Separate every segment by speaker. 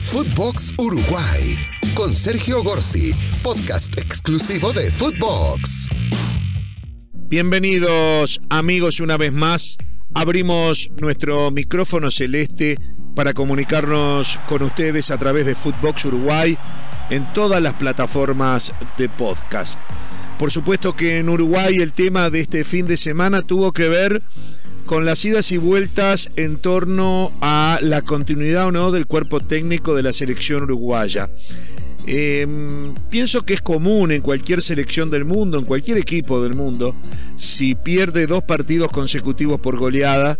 Speaker 1: Footbox Uruguay con Sergio Gorsi, podcast exclusivo de Footbox.
Speaker 2: Bienvenidos amigos una vez más. Abrimos nuestro micrófono celeste para comunicarnos con ustedes a través de Footbox Uruguay en todas las plataformas de podcast. Por supuesto que en Uruguay el tema de este fin de semana tuvo que ver con las idas y vueltas en torno a la continuidad o no del cuerpo técnico de la selección uruguaya. Em, pienso que es común en cualquier selección del mundo, en cualquier equipo del mundo, si pierde dos partidos consecutivos por goleada,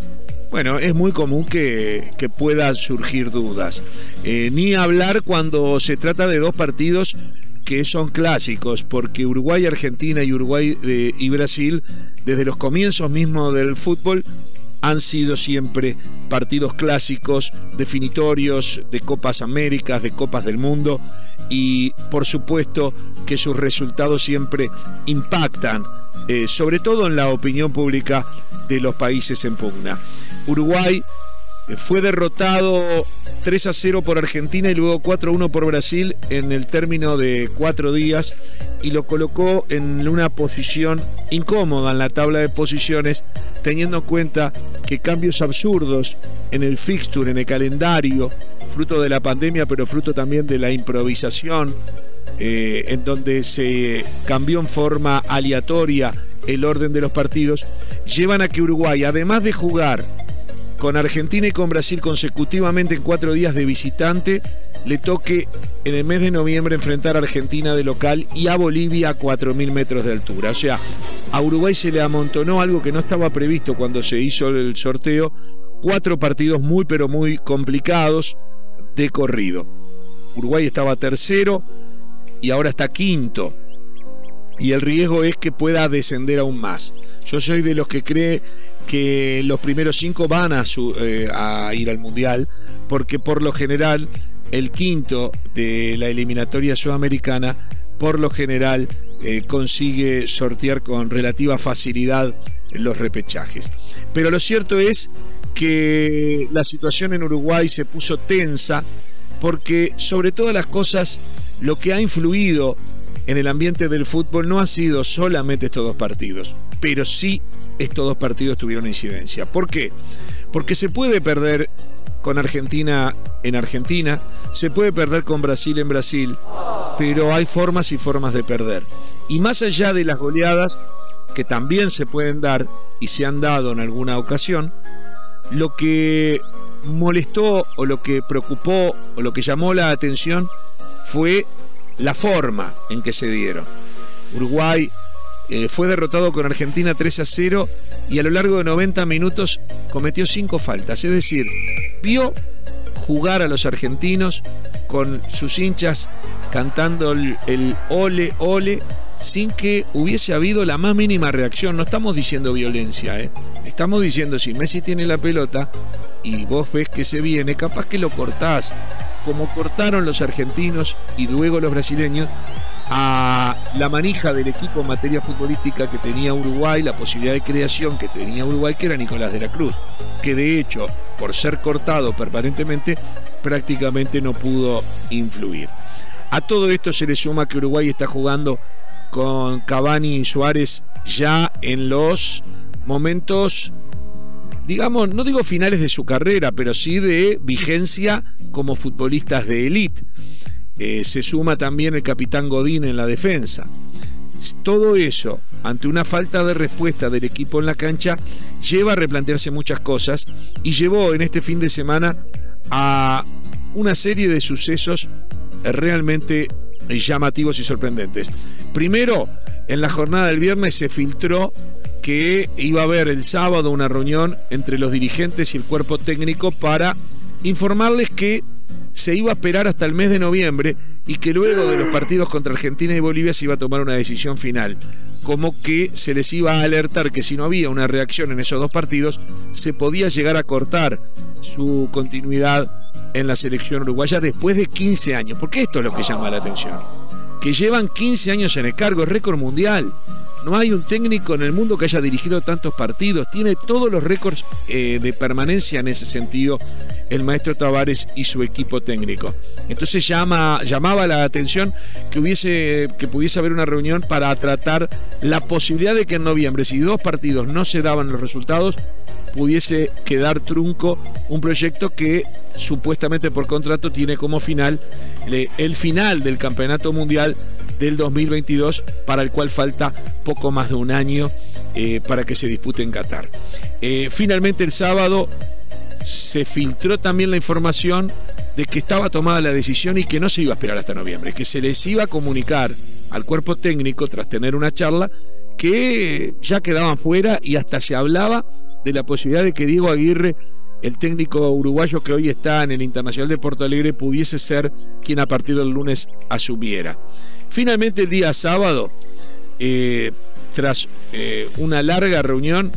Speaker 2: bueno, es muy común que, puedan surgir dudas. Eh, ni hablar cuando se trata de dos partidos que son clásicos, porque Uruguay, Argentina y Uruguay eh, y Brasil, desde los comienzos mismos del fútbol, han sido siempre partidos clásicos, definitorios de Copas Américas, de Copas del Mundo y por supuesto que sus resultados siempre impactan, eh, sobre todo en la opinión pública de los países en pugna. Uruguay fue derrotado 3 a 0 por Argentina y luego 4 a 1 por Brasil en el término de cuatro días y lo colocó en una posición incómoda en la tabla de posiciones, teniendo en cuenta que cambios absurdos en el fixture, en el calendario, fruto de la pandemia, pero fruto también de la improvisación, eh, en donde se cambió en forma aleatoria el orden de los partidos, llevan a que Uruguay, además de jugar con Argentina y con Brasil consecutivamente en cuatro días de visitante, le toque en el mes de noviembre enfrentar a Argentina de local y a Bolivia a 4.000 metros de altura. O sea, a Uruguay se le amontonó algo que no estaba previsto cuando se hizo el sorteo, cuatro partidos muy pero muy complicados de corrido. Uruguay estaba tercero y ahora está quinto. Y el riesgo es que pueda descender aún más. Yo soy de los que cree que los primeros cinco van a, eh, a ir al Mundial, porque por lo general el quinto de la eliminatoria sudamericana, por lo general eh, consigue sortear con relativa facilidad los repechajes. Pero lo cierto es que la situación en Uruguay se puso tensa porque sobre todas las cosas lo que ha influido en el ambiente del fútbol no ha sido solamente estos dos partidos, pero sí estos dos partidos tuvieron incidencia. ¿Por qué? Porque se puede perder con Argentina en Argentina, se puede perder con Brasil en Brasil, pero hay formas y formas de perder. Y más allá de las goleadas, que también se pueden dar y se han dado en alguna ocasión, lo que molestó o lo que preocupó o lo que llamó la atención fue la forma en que se dieron. Uruguay eh, fue derrotado con Argentina 3 a 0 y a lo largo de 90 minutos cometió 5 faltas. Es decir, vio jugar a los argentinos con sus hinchas cantando el, ole, ole, sin que hubiese habido la más mínima reacción. No estamos diciendo violencia, ¿eh? estamos diciendo si Messi tiene la pelota y vos ves que se viene, capaz que lo cortás, como cortaron los argentinos y luego los brasileños a la manija del equipo en materia futbolística que tenía Uruguay, la posibilidad de creación que tenía Uruguay, que era Nicolás de la Cruz, que de hecho, por ser cortado permanentemente, prácticamente no pudo influir. A todo esto se le suma que Uruguay está jugando con Cavani y Suárez ya en los momentos digamos, no digo finales de su carrera, pero sí de vigencia como futbolistas de élite. Eh, se suma también el capitán Godín en la defensa. Todo eso, ante una falta de respuesta del equipo en la cancha, lleva a replantearse muchas cosas y llevó en este fin de semana a una serie de sucesos realmente llamativos y sorprendentes. Primero, en la jornada del viernes se filtró que iba a haber el sábado una reunión entre los dirigentes y el cuerpo técnico para informarles que se iba a esperar hasta el mes de noviembre y que luego de los partidos contra Argentina y Bolivia se iba a tomar una decisión final. Como que se les iba a alertar que si no había una reacción en esos dos partidos, se podía llegar a cortar su continuidad en la selección uruguaya después de 15 años. Porque esto es lo que llama la atención. Que llevan 15 años en el cargo, es récord mundial. No hay un técnico en el mundo que haya dirigido tantos partidos. Tiene todos los récords eh, de permanencia en ese sentido el maestro Tavares y su equipo técnico. Entonces llama, llamaba la atención que hubiese, que pudiese haber una reunión para tratar la posibilidad de que en noviembre, si dos partidos no se daban los resultados, pudiese quedar trunco un proyecto que supuestamente por contrato tiene como final el final del campeonato mundial del 2022 para el cual falta poco más de un año eh, para que se dispute en Qatar. Eh, finalmente el sábado se filtró también la información de que estaba tomada la decisión y que no se iba a esperar hasta noviembre, que se les iba a comunicar al cuerpo técnico tras tener una charla que ya quedaban fuera y hasta se hablaba de la posibilidad de que Diego Aguirre, el técnico uruguayo que hoy está en el Internacional de Porto Alegre, pudiese ser quien a partir del lunes asumiera. Finalmente el día sábado, eh, tras eh, una larga reunión,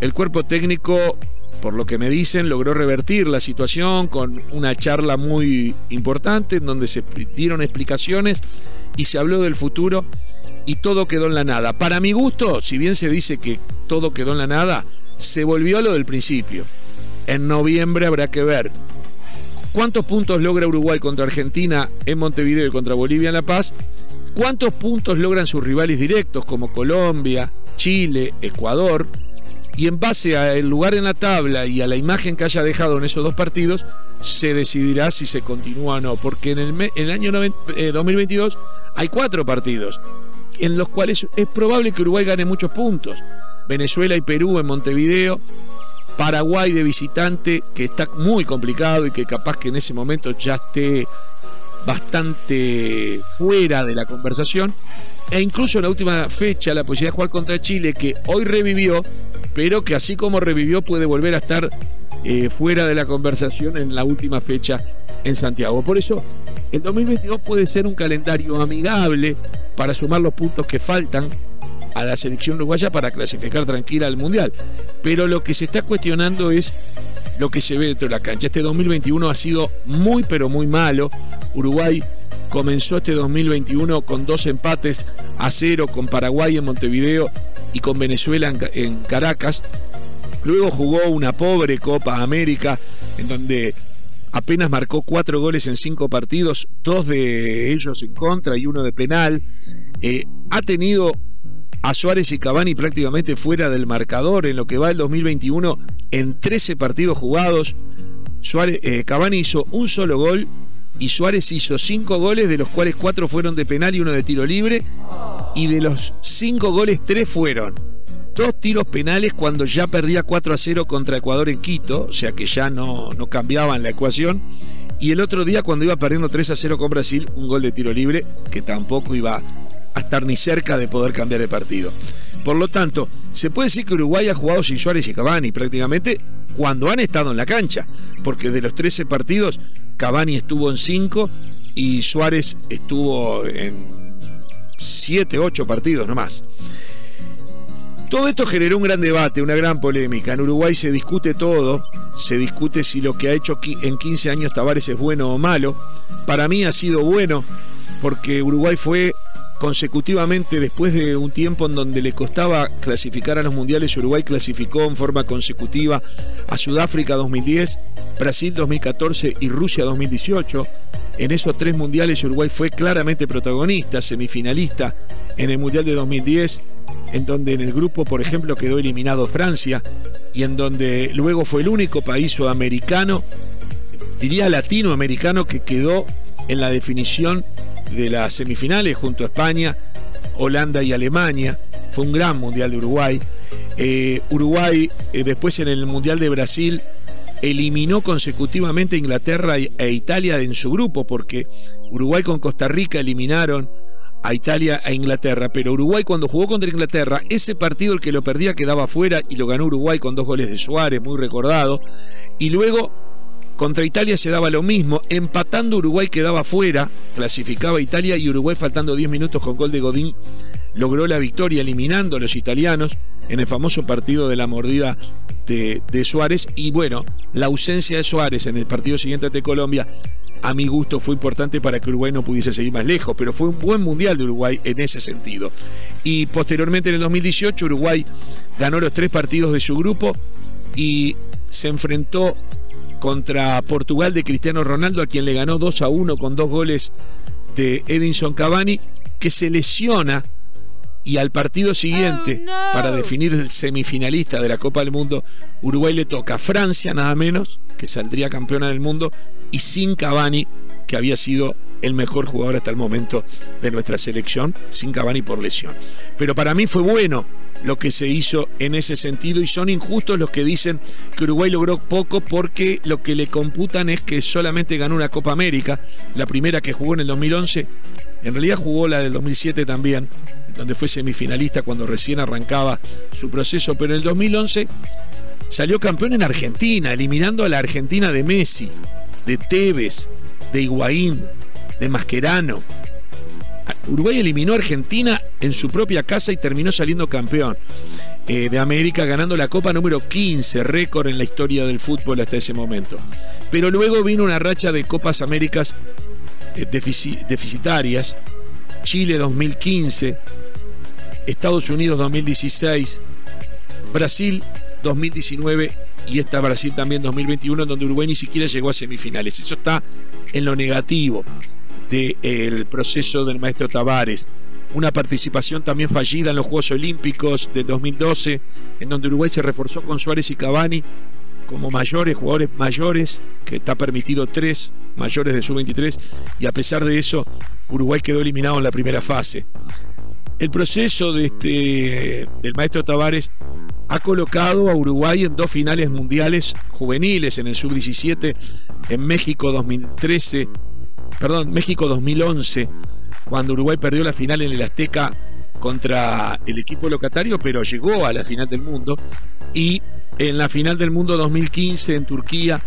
Speaker 2: el cuerpo técnico, por lo que me dicen, logró revertir la situación con una charla muy importante en donde se dieron explicaciones y se habló del futuro y todo quedó en la nada. Para mi gusto, si bien se dice que todo quedó en la nada, se volvió a lo del principio. En noviembre habrá que ver cuántos puntos logra Uruguay contra Argentina en Montevideo y contra Bolivia en La Paz, cuántos puntos logran sus rivales directos como Colombia, Chile, Ecuador, y en base al lugar en la tabla y a la imagen que haya dejado en esos dos partidos, se decidirá si se continúa o no, porque en el, año 2022 eh, hay cuatro partidos en los cuales es probable que Uruguay gane muchos puntos. Venezuela y Perú en Montevideo, Paraguay de visitante, que está muy complicado y que capaz que en ese momento ya esté bastante fuera de la conversación, e incluso en la última fecha la posibilidad de jugar contra Chile, que hoy revivió, pero que así como revivió puede volver a estar eh, fuera de la conversación en la última fecha en Santiago. Por eso, el 2022 puede ser un calendario amigable para sumar los puntos que faltan a la selección uruguaya para clasificar tranquila al Mundial. Pero lo que se está cuestionando es lo que se ve dentro de la cancha. Este 2021 ha sido muy pero muy malo. Uruguay comenzó este 2021 con dos empates a cero con Paraguay en Montevideo y con Venezuela en, Caracas. Luego jugó una pobre Copa América en donde apenas marcó cuatro goles en cinco partidos, dos de ellos en contra y uno de penal. Eh, ha tenido a Suárez y Cavani prácticamente fuera del marcador en lo que va el 2021 en 13 partidos jugados. Suárez, eh, Cavani hizo un solo gol y Suárez hizo 5 goles, de los cuales 4 fueron de penal y uno de tiro libre. Y de los 5 goles, 3 fueron dos tiros penales cuando ya perdía 4 a 0 contra Ecuador en Quito, o sea que ya no, no cambiaban la ecuación. Y el otro día, cuando iba perdiendo 3 a 0 con Brasil, un gol de tiro libre que tampoco iba a estar ni cerca de poder cambiar el partido. Por lo tanto, se puede decir que Uruguay ha jugado sin Suárez y Cavani prácticamente cuando han estado en la cancha, porque de los 13 partidos, Cavani estuvo en 5 y Suárez estuvo en 7, 8 partidos nomás. Todo esto generó un gran debate, una gran polémica. En Uruguay se discute todo, se discute si lo que ha hecho en 15 años Tavares es bueno o malo. Para mí ha sido bueno porque Uruguay fue consecutivamente después de un tiempo en donde le costaba clasificar a los mundiales, Uruguay clasificó en forma consecutiva a Sudáfrica 2010, Brasil 2014 y Rusia 2018. En esos tres mundiales Uruguay fue claramente protagonista, semifinalista en el Mundial de 2010, en donde en el grupo, por ejemplo, quedó eliminado Francia y en donde luego fue el único país sudamericano, diría latinoamericano, que quedó en la definición de las semifinales junto a España, Holanda y Alemania. Fue un gran Mundial de Uruguay. Eh, Uruguay eh, después en el Mundial de Brasil eliminó consecutivamente a Inglaterra e Italia en su grupo, porque Uruguay con Costa Rica eliminaron a Italia e Inglaterra, pero Uruguay cuando jugó contra Inglaterra, ese partido el que lo perdía quedaba fuera y lo ganó Uruguay con dos goles de Suárez, muy recordado, y luego contra Italia se daba lo mismo, empatando Uruguay quedaba fuera, clasificaba Italia y Uruguay faltando 10 minutos con gol de Godín logró la victoria eliminando a los italianos en el famoso partido de la mordida de, Suárez y bueno, la ausencia de Suárez en el partido siguiente ante Colombia a mi gusto fue importante para que Uruguay no pudiese seguir más lejos, pero fue un buen mundial de Uruguay en ese sentido. Y posteriormente en el 2018 Uruguay ganó los tres partidos de su grupo y se enfrentó contra Portugal de Cristiano Ronaldo, a quien le ganó 2 a 1 con dos goles de Edinson Cavani, que se lesiona y al partido siguiente, oh, para definir el semifinalista de la Copa del Mundo, Uruguay le toca a Francia, nada menos, que saldría campeona del mundo, y sin Cavani, que había sido el mejor jugador hasta el momento de nuestra selección, sin Cavani por lesión. Pero para mí fue bueno lo que se hizo en ese sentido y son injustos los que dicen que Uruguay logró poco porque lo que le computan es que solamente ganó una Copa América, la primera que jugó en el 2011, en realidad jugó la del 2007 también, donde fue semifinalista cuando recién arrancaba su proceso, pero en el 2011 salió campeón en Argentina, eliminando a la Argentina de Messi, de Tevez, de Higuaín, de Mascherano. Uruguay eliminó a Argentina en su propia casa y terminó saliendo campeón eh, de América, ganando la Copa número 15, récord en la historia del fútbol hasta ese momento. Pero luego vino una racha de Copas Américas eh, deficitarias, Chile 2015, Estados Unidos 2016, Brasil 2019 y esta Brasil también 2021, en donde Uruguay ni siquiera llegó a semifinales. Eso está en lo negativo del proceso del maestro Tavares. Una participación también fallida en los Juegos Olímpicos del 2012, en donde Uruguay se reforzó con Suárez y Cavani como mayores, jugadores mayores, que está permitido tres mayores de sub-23, y a pesar de eso, Uruguay quedó eliminado en la primera fase. El proceso de este, del maestro Tavares ha colocado a Uruguay en dos finales mundiales juveniles, en el sub-17, en México 2013 perdón, México 2011, cuando Uruguay perdió la final en el Azteca contra el equipo locatario, pero llegó a la final del mundo. Y en la final del mundo 2015 en Turquía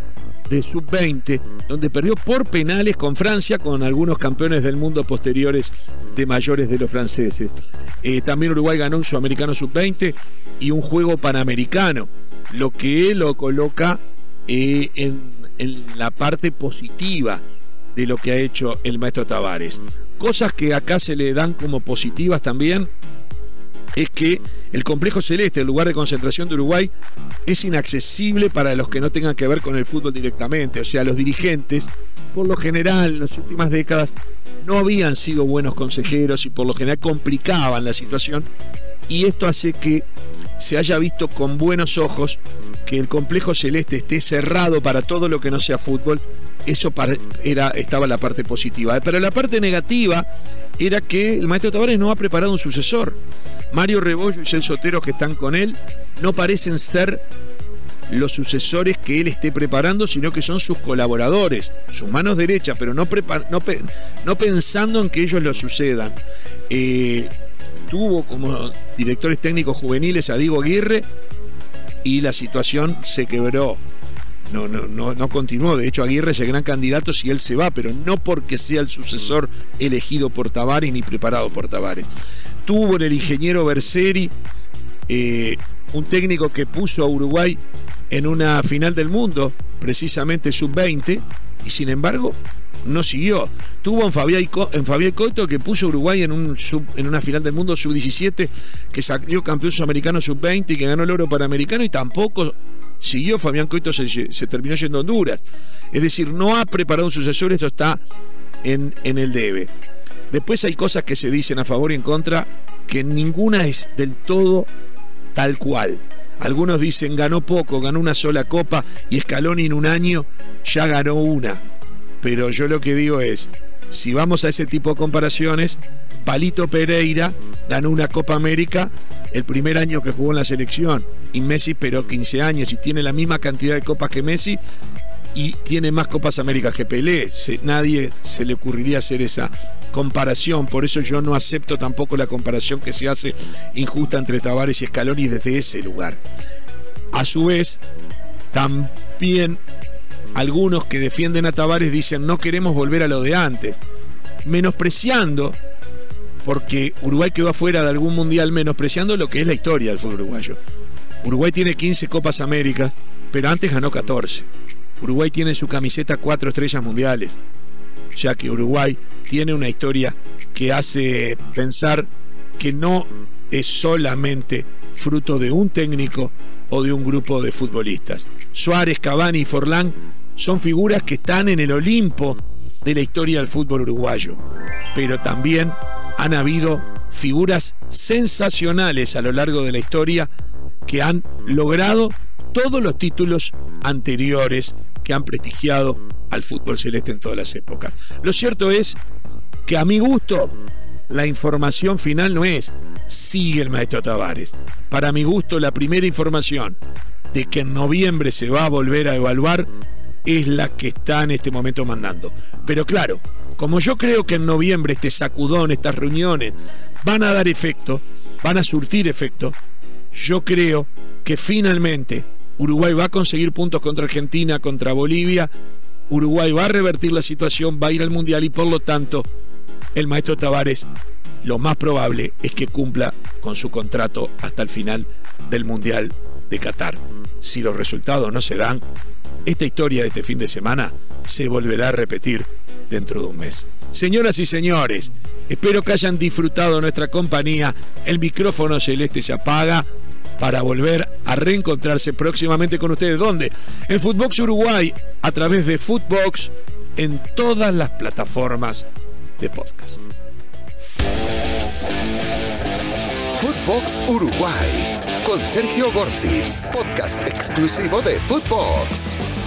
Speaker 2: de sub-20, donde perdió por penales con Francia, con algunos campeones del mundo posteriores de mayores de los franceses. Eh, también Uruguay ganó un sudamericano sub-20 y un juego panamericano, lo que lo coloca eh, en, en la parte positiva de lo que ha hecho el maestro Tavares. Cosas que acá se le dan como positivas también es que el complejo celeste, el lugar de concentración de Uruguay, es inaccesible para los que no tengan que ver con el fútbol directamente. O sea, los dirigentes, por lo general, en las últimas décadas, no habían sido buenos consejeros y por lo general complicaban la situación. Y esto hace que se haya visto con buenos ojos que el complejo celeste esté cerrado para todo lo que no sea fútbol eso era, estaba la parte positiva. Pero la parte negativa era que el maestro Tavares no ha preparado un sucesor. Mario Rebollo y Celso Sotero que están con él no parecen ser los sucesores que él esté preparando, sino que son sus colaboradores, sus manos derechas, pero no, no, pensando en que ellos lo sucedan. Eh, tuvo como directores técnicos juveniles a Diego Aguirre y la situación se quebró no, no, no, no continuó. De hecho, Aguirre es el gran candidato si él se va, pero no porque sea el sucesor elegido por Tavares ni preparado por Tavares. Tuvo en el ingeniero Berseri eh, un técnico que puso a Uruguay en una final del mundo, precisamente sub-20, y sin embargo no siguió. Tuvo en Fabián, en Coito que puso a Uruguay en, un en una final del mundo sub-17, que salió campeón sudamericano sub-20 y que ganó el oro panamericano y tampoco siguió Fabián Coito, se, terminó yendo a Honduras. Es decir, no ha preparado un sucesor, esto está en, en el debe. Después hay cosas que se dicen a favor y en contra, que ninguna es del todo tal cual. Algunos dicen ganó poco, ganó una sola copa y Scaloni en un año ya ganó una. Pero yo lo que digo es, si vamos a ese tipo de comparaciones, Palito Pereira ganó una Copa América el primer año que jugó en la selección y Messi pero 15 años y tiene la misma cantidad de copas que Messi y tiene más Copas Américas que Pelé. nadie se le ocurriría hacer esa comparación, por eso yo no acepto tampoco la comparación que se hace injusta entre Tavares y Scaloni desde ese lugar. A su vez, también algunos que defienden a Tavares dicen no queremos volver a lo de antes, menospreciando porque Uruguay quedó afuera de algún mundial menospreciando lo que es la historia del fútbol uruguayo. Uruguay tiene 15 Copas Américas, pero antes ganó 14. Uruguay tiene en su camiseta cuatro estrellas mundiales, ya que Uruguay tiene una historia que hace pensar que no es solamente fruto de un técnico o de un grupo de futbolistas. Suárez, Cavani y Forlán son figuras que están en el Olimpo de la historia del fútbol uruguayo, pero también han habido figuras sensacionales a lo largo de la historia que han logrado todos los títulos anteriores que han prestigiado al fútbol celeste en todas las épocas. Lo cierto es que a mi gusto la información final no es sigue el maestro Tavares. Para mi gusto la primera información de que en noviembre se va a volver a evaluar es la que está en este momento mandando. Pero claro, como yo creo que en noviembre este sacudón, estas reuniones van a dar efecto, van a surtir efecto, yo creo que finalmente Uruguay va a conseguir puntos contra Argentina, contra Bolivia, Uruguay va a revertir la situación, va a ir al Mundial y por lo tanto el maestro Tavares lo más probable es que cumpla con su contrato hasta el final del Mundial de Qatar. Si los resultados no se dan, esta historia de este fin de semana se volverá a repetir dentro de un mes. Señoras y señores, espero que hayan disfrutado nuestra compañía. El micrófono celeste se apaga para volver a reencontrarse próximamente con ustedes. ¿Dónde? En Footbox Uruguay, a través de Footbox, en todas las plataformas de podcast.
Speaker 1: Footbox Uruguay con Sergio Gorsi, podcast exclusivo de Footbox.